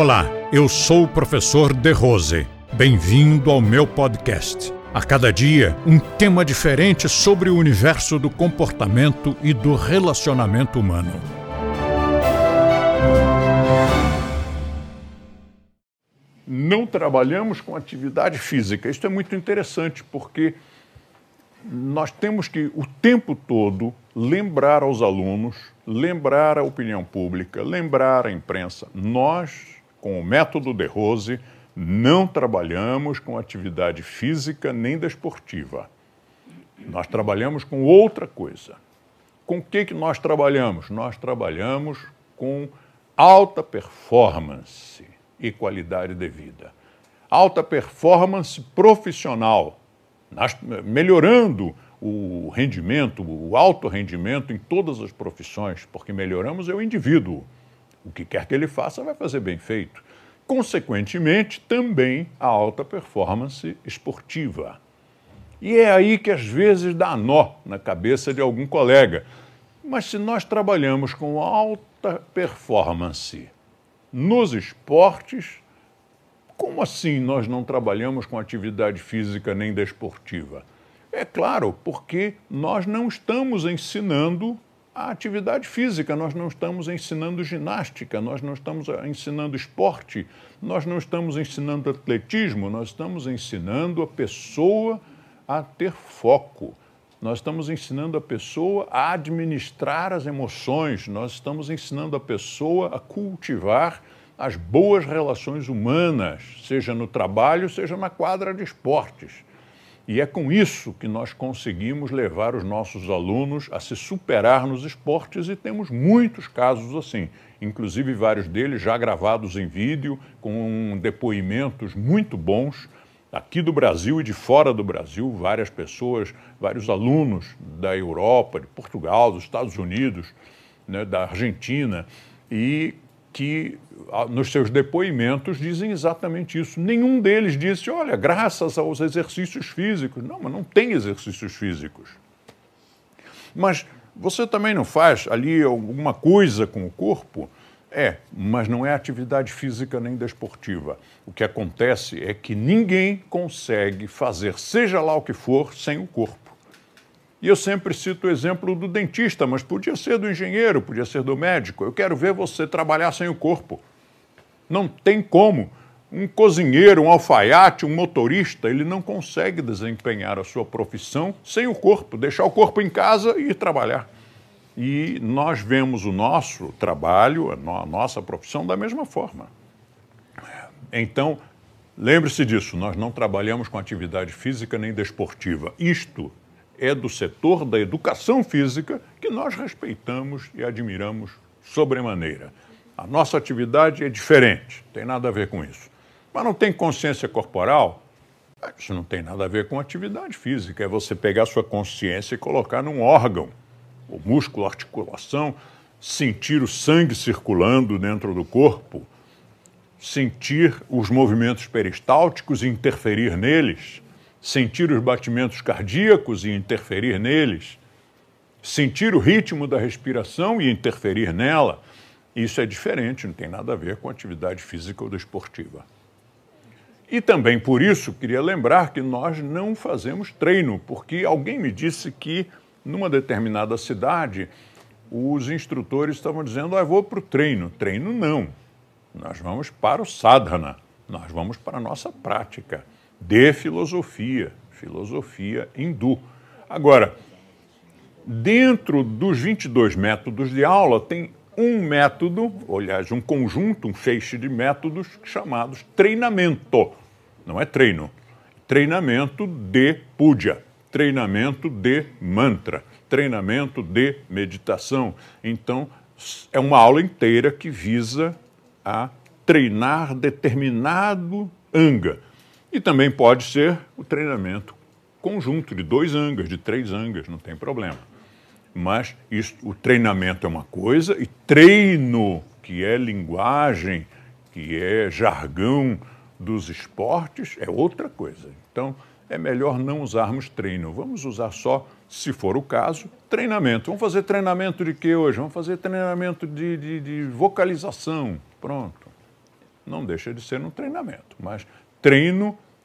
Olá, eu sou o professor De Rose. Bem-vindo ao meu podcast. A cada dia, um tema diferente sobre o universo do comportamento e do relacionamento humano. Não trabalhamos com atividade física. Isso é muito interessante porque nós temos que o tempo todo lembrar aos alunos, lembrar a opinião pública, lembrar a imprensa. Nós, com o método de Rose, não trabalhamos com atividade física nem desportiva. Nós trabalhamos com outra coisa. Com o que, que nós trabalhamos? Nós trabalhamos com alta performance e qualidade de vida. Alta performance profissional, melhorando o rendimento, o alto rendimento em todas as profissões, porque melhoramos é o indivíduo. O que quer que ele faça vai fazer bem feito. Consequentemente, também a alta performance esportiva. E é aí que às vezes dá nó na cabeça de algum colega. Mas se nós trabalhamos com alta performance nos esportes, como assim nós não trabalhamos com atividade física nem desportiva? É claro, porque nós não estamos ensinando a atividade física, nós não estamos ensinando ginástica, nós não estamos ensinando esporte, nós não estamos ensinando atletismo, nós estamos ensinando a pessoa a ter foco. Nós estamos ensinando a pessoa a administrar as emoções, nós estamos ensinando a pessoa a cultivar as boas relações humanas, seja no trabalho, seja na quadra de esportes. E é com isso que nós conseguimos levar os nossos alunos a se superar nos esportes e temos muitos casos assim, inclusive vários deles já gravados em vídeo, com depoimentos muito bons aqui do Brasil e de fora do Brasil, várias pessoas, vários alunos da Europa, de Portugal, dos Estados Unidos, né, da Argentina, e que nos seus depoimentos dizem exatamente isso. Nenhum deles disse, olha, graças aos exercícios físicos. Não, mas não tem exercícios físicos. Mas você também não faz ali alguma coisa com o corpo? É, mas não é atividade física nem desportiva. O que acontece é que ninguém consegue fazer, seja lá o que for, sem o corpo. E eu sempre cito o exemplo do dentista, mas podia ser do engenheiro, podia ser do médico. Eu quero ver você trabalhar sem o corpo. Não tem como. Um cozinheiro, um alfaiate, um motorista, ele não consegue desempenhar a sua profissão sem o corpo, deixar o corpo em casa e ir trabalhar. E nós vemos o nosso trabalho, a nossa profissão da mesma forma. Então, lembre-se disso, nós não trabalhamos com atividade física nem desportiva. Isto é do setor da educação física que nós respeitamos e admiramos sobremaneira. A nossa atividade é diferente, tem nada a ver com isso. Mas não tem consciência corporal? Isso não tem nada a ver com atividade física. É você pegar sua consciência e colocar num órgão, o músculo, a articulação, sentir o sangue circulando dentro do corpo, sentir os movimentos peristálticos e interferir neles sentir os batimentos cardíacos e interferir neles, sentir o ritmo da respiração e interferir nela. Isso é diferente, não tem nada a ver com atividade física ou desportiva. E também por isso queria lembrar que nós não fazemos treino, porque alguém me disse que numa determinada cidade os instrutores estavam dizendo: ah, vou para o treino. Treino não. Nós vamos para o sadhana, nós vamos para a nossa prática de filosofia, filosofia hindu. Agora, dentro dos 22 métodos de aula, tem um método, aliás, um conjunto, um feixe de métodos chamados treinamento. Não é treino. Treinamento de puja, treinamento de mantra, treinamento de meditação. Então, é uma aula inteira que visa a treinar determinado anga. E também pode ser o treinamento conjunto de dois angas, de três angas, não tem problema. Mas isso, o treinamento é uma coisa e treino, que é linguagem, que é jargão dos esportes, é outra coisa. Então, é melhor não usarmos treino. Vamos usar só, se for o caso, treinamento. Vamos fazer treinamento de quê hoje? Vamos fazer treinamento de, de, de vocalização. Pronto. não deixa de ser um treinamento, mas treino